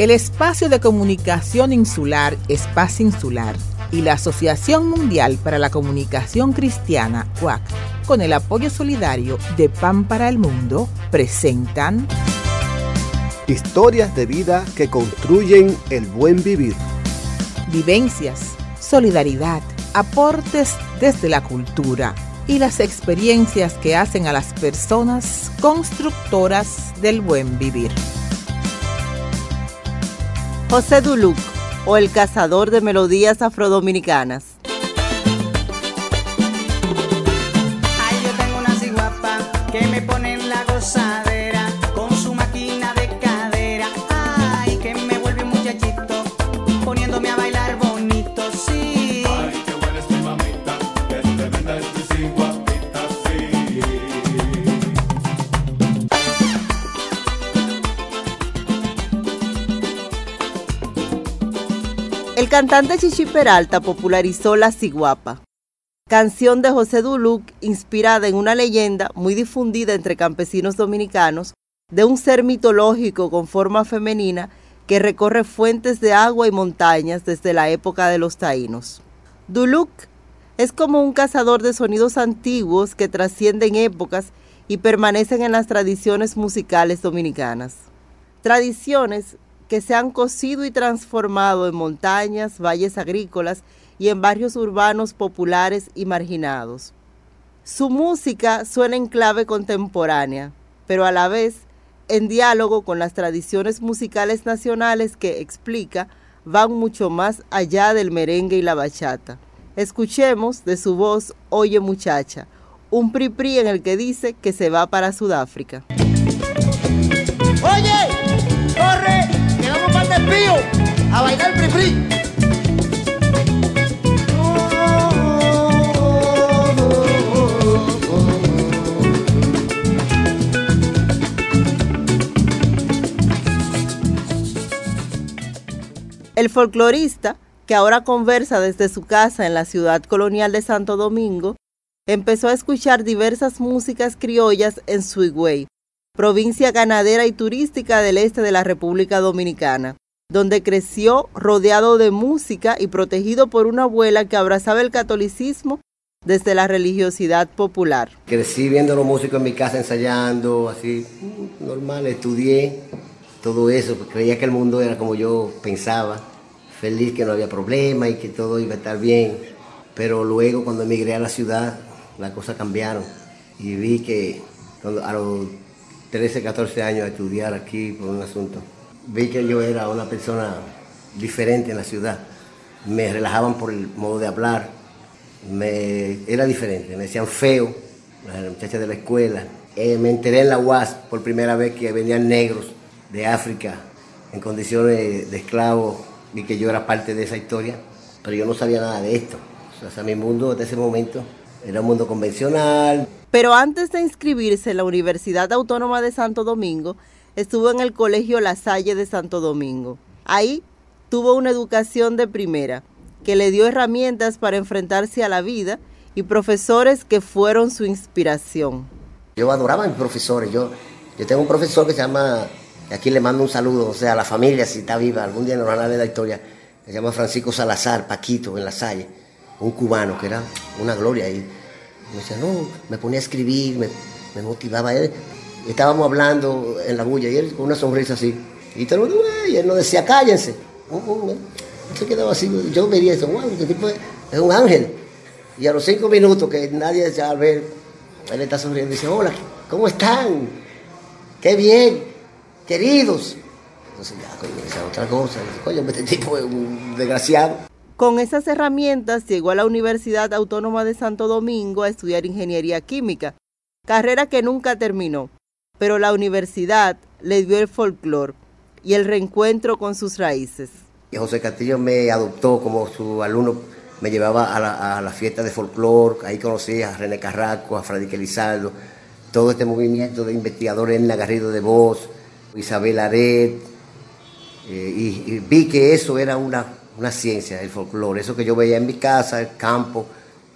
El Espacio de Comunicación Insular, Espacio Insular, y la Asociación Mundial para la Comunicación Cristiana, CUAC, con el apoyo solidario de Pan para el Mundo, presentan Historias de vida que construyen el buen vivir. Vivencias, solidaridad, aportes desde la cultura y las experiencias que hacen a las personas constructoras del buen vivir. José Duluc o el cazador de melodías afrodominicanas. Ay, El cantante Chichi Peralta popularizó La Ciguapa, canción de José Duluc inspirada en una leyenda muy difundida entre campesinos dominicanos de un ser mitológico con forma femenina que recorre fuentes de agua y montañas desde la época de los taínos. Duluc es como un cazador de sonidos antiguos que trascienden épocas y permanecen en las tradiciones musicales dominicanas. Tradiciones que se han cosido y transformado en montañas, valles agrícolas y en barrios urbanos populares y marginados. Su música suena en clave contemporánea, pero a la vez en diálogo con las tradiciones musicales nacionales que explica van mucho más allá del merengue y la bachata. Escuchemos de su voz Oye muchacha, un pri en el que dice que se va para Sudáfrica. Oye, a bailar pri. El folclorista, que ahora conversa desde su casa en la ciudad colonial de Santo Domingo, empezó a escuchar diversas músicas criollas en Suigüey, provincia ganadera y turística del este de la República Dominicana, donde creció rodeado de música y protegido por una abuela que abrazaba el catolicismo desde la religiosidad popular. Crecí viendo a los músicos en mi casa ensayando, así, mm, normal, estudié todo eso, creía que el mundo era como yo pensaba, feliz que no había problema y que todo iba a estar bien. Pero luego cuando emigré a la ciudad, las cosas cambiaron y vi que a los 13, 14 años a estudiar aquí por un asunto, vi que yo era una persona diferente en la ciudad. Me relajaban por el modo de hablar, me, era diferente, me decían feo, las muchachas de la escuela. Eh, me enteré en la UAS por primera vez que venían negros de África en condiciones de esclavos y que yo era parte de esa historia, pero yo no sabía nada de esto. O sea, mi mundo de ese momento era un mundo convencional. Pero antes de inscribirse en la Universidad Autónoma de Santo Domingo, estuvo en el Colegio La Salle de Santo Domingo. Ahí tuvo una educación de primera, que le dio herramientas para enfrentarse a la vida y profesores que fueron su inspiración. Yo adoraba a mis profesores. Yo, yo tengo un profesor que se llama, aquí le mando un saludo, o sea, a la familia, si está viva, algún día nos van a ver la historia, se llama Francisco Salazar, Paquito, en La Salle, un cubano que era una gloria. Y me decía, no, me ponía a escribir, me, me motivaba. Él, estábamos hablando en la bulla y él con una sonrisa así. Y todo el mundo, y él nos decía, cállense. Uh, uh, él se quedaba así, yo vería eso, wow, este tipo es, un ángel. Y a los cinco minutos que nadie decía al ver, él está sonriendo y dice, hola, ¿cómo están? Qué bien, queridos. Entonces ya, coño, esa otra cosa. Coño, este tipo es un desgraciado. Con esas herramientas llegó a la Universidad Autónoma de Santo Domingo a estudiar ingeniería química, carrera que nunca terminó, pero la universidad le dio el folclore y el reencuentro con sus raíces. José Castillo me adoptó como su alumno, me llevaba a la, a fiesta de folclore, ahí conocí a René Carrasco, a Freddy Elizaldo, todo este movimiento de investigadores en Garrido de Voz, Isabel Aret, eh, y, vi que eso era una, una ciencia, el folclore, eso que yo veía en mi casa, el campo,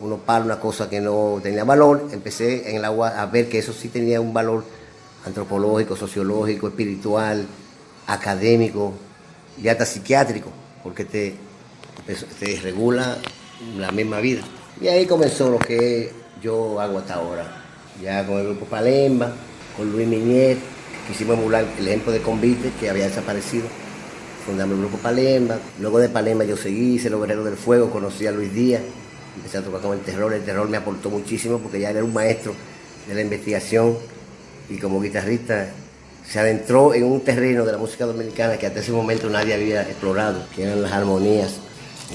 uno para una cosa que no tenía valor, empecé en el agua a ver que eso sí tenía un valor antropológico, sociológico, espiritual, académico, y hasta psiquiátrico, porque te, te, regula la misma vida. Y ahí comenzó lo que yo hago hasta ahora. Ya con el grupo Palemba, con Luis Miñez, quisimos emular el ejemplo de Convite, que había desaparecido. Fundamos el grupo Palemba. Luego de Palemba yo seguí, hice los Guerreros del Fuego, conocí a Luis Díaz, empecé a tocar con el terror. El terror me aportó muchísimo porque ya era un maestro de la investigación y como guitarrista se adentró en un terreno de la música dominicana que hasta ese momento nadie había explorado, que eran las armonías,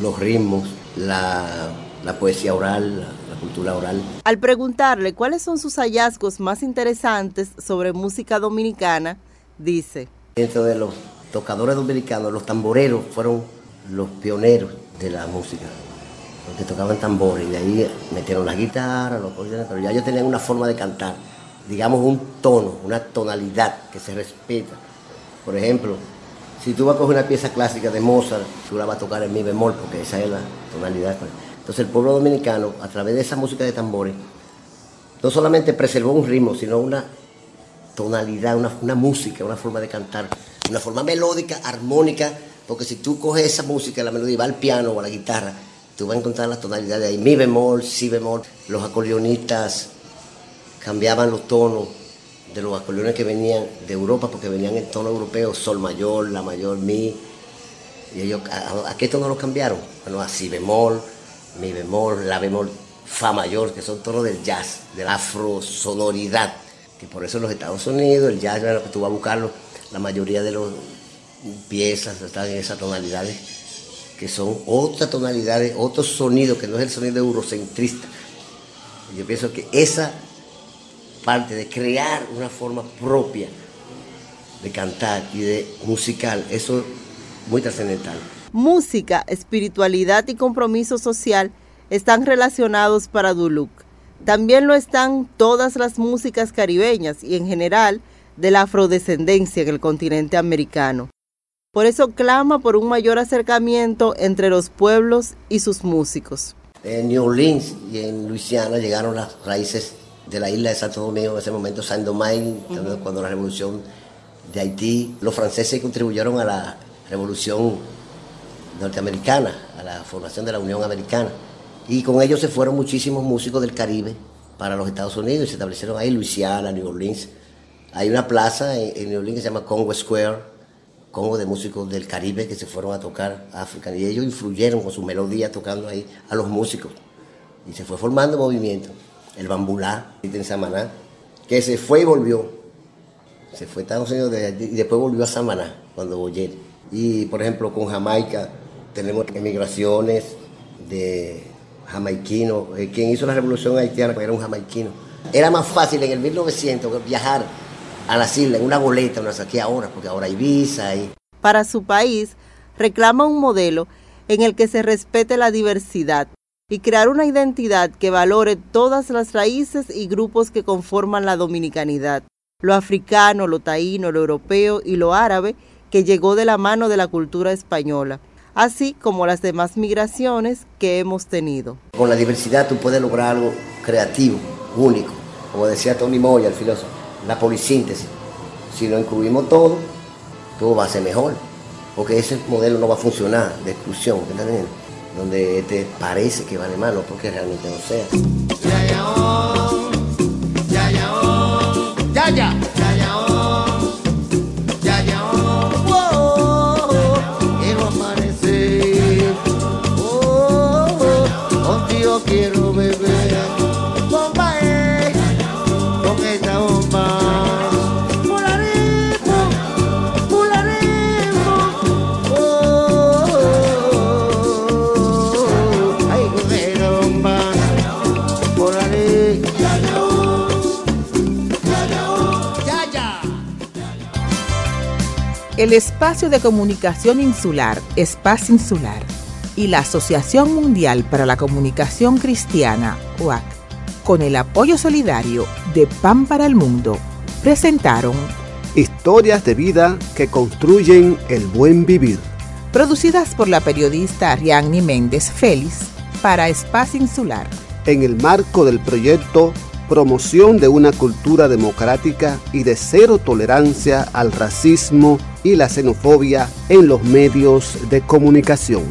los ritmos, la, la poesía oral, la, la cultura oral. Al preguntarle cuáles son sus hallazgos más interesantes sobre música dominicana, dice, Dentro de los tocadores dominicanos, los tamboreros fueron los pioneros de la música, los que tocaban tambores, y de ahí metieron las guitarras, los acordeones, pero ya ellos tenían una forma de cantar, digamos un tono, una tonalidad que se respeta. Por ejemplo, si tú vas a coger una pieza clásica de Mozart, tú la vas a tocar en mi bemol, porque esa es la tonalidad. Entonces el pueblo dominicano, a través de esa música de tambores, no solamente preservó un ritmo, sino una tonalidad, una, una música, una forma de cantar, una forma melódica, armónica, porque si tú coges esa música, la melodía, va al piano o a la guitarra, tú vas a encontrar las tonalidades ahí, mi bemol, si bemol, los acordeonistas cambiaban los tonos de los acordeones que venían de Europa, porque venían en tono europeo, sol mayor, la mayor, mi, y ellos, ¿a, a qué tono los cambiaron? Bueno, a si bemol, mi bemol, la bemol, fa mayor, que son tonos del jazz, de la afrosonoridad, que por eso en los Estados Unidos, el jazz, bueno, que tú vas a buscarlo, la mayoría de las piezas están en esas tonalidades, que son otras tonalidades, otros sonidos, que no es el sonido eurocentrista. Yo pienso que esa parte de crear una forma propia de cantar y de musical, eso es muy trascendental. música, espiritualidad y compromiso social están relacionados para Duluc. También lo están todas las músicas caribeñas y en general de la afrodescendencia en el continente americano. Por eso clama por un mayor acercamiento entre los pueblos y sus músicos. En New Orleans y en Luisiana llegaron las raíces de la isla de Santo Domingo en ese momento, Saint Domingue, cuando la revolución de Haití, los franceses contribuyeron a la revolución norteamericana, a la formación de la Unión Americana. Y con ellos se fueron muchísimos músicos del Caribe para los Estados Unidos y se establecieron ahí, Luisiana, New Orleans. Hay una plaza en, en New Orleans que se llama Congo Square, Congo de músicos del Caribe que se fueron a tocar a África y ellos influyeron con su melodía tocando ahí a los músicos. Y se fue formando movimiento. El bambulá en Samaná, que se fue y volvió. Se fue a Estados Unidos de y después volvió a Samaná cuando Boyer. Y por ejemplo con Jamaica tenemos emigraciones de jamaiquinos. Eh, Quien hizo la revolución haitiana era un jamaiquino. Era más fácil en el 1900 viajar a las islas en una boleta, una saqué ahora, porque ahora hay visa Para su país, reclama un modelo en el que se respete la diversidad y crear una identidad que valore todas las raíces y grupos que conforman la dominicanidad, lo africano, lo taíno, lo europeo y lo árabe que llegó de la mano de la cultura española, así como las demás migraciones que hemos tenido. con la diversidad tú puedes lograr algo creativo, único. Como decía Tony Moya, el filósofo, la polisíntesis. Si lo incluimos todo, todo va a ser mejor. Porque ese modelo no va a funcionar de exclusión, ¿me estás entendiendo? Donde te parece que vale más, no porque realmente no sea. Ya, ya. Oh, El espacio de comunicación insular, Espacio Insular, y la Asociación Mundial para la Comunicación Cristiana, OAC, con el apoyo solidario de Pan para el Mundo, presentaron Historias de vida que construyen el buen vivir. producidas por la periodista Ariadne Méndez Félix para Espacio Insular. En el marco del proyecto promoción de una cultura democrática y de cero tolerancia al racismo y la xenofobia en los medios de comunicación.